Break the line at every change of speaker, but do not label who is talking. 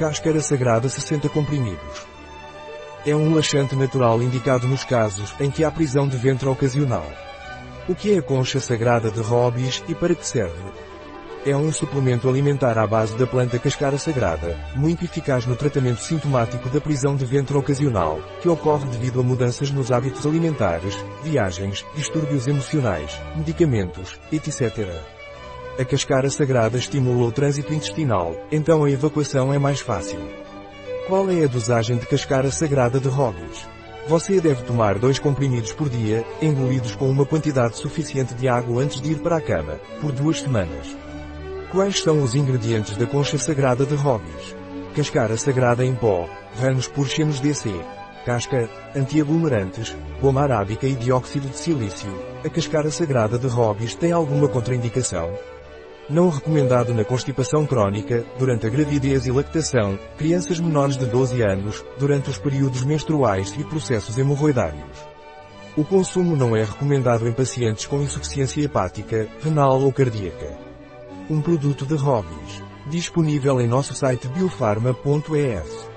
Cáscara sagrada 60 comprimidos. É um laxante natural indicado nos casos em que há prisão de ventre ocasional. O que é a concha sagrada de Hobbies e para que serve? É um suplemento alimentar à base da planta cascara sagrada, muito eficaz no tratamento sintomático da prisão de ventre ocasional, que ocorre devido a mudanças nos hábitos alimentares, viagens, distúrbios emocionais, medicamentos, etc. A cascara sagrada estimula o trânsito intestinal, então a evacuação é mais fácil. Qual é a dosagem de cascara sagrada de Hobbies? Você deve tomar dois comprimidos por dia, engolidos com uma quantidade suficiente de água antes de ir para a cama, por duas semanas. Quais são os ingredientes da concha sagrada de Hobbies? Cascara sagrada em pó, ranos purchenos DC, casca, antiaglomerantes, goma arábica e dióxido de silício. A cascara sagrada de Hobbies tem alguma contraindicação? Não recomendado na constipação crónica, durante a gravidez e lactação, crianças menores de 12 anos, durante os períodos menstruais e processos hemorroidários. O consumo não é recomendado em pacientes com insuficiência hepática, renal ou cardíaca. Um produto de Hobbies. Disponível em nosso site biofarma.es.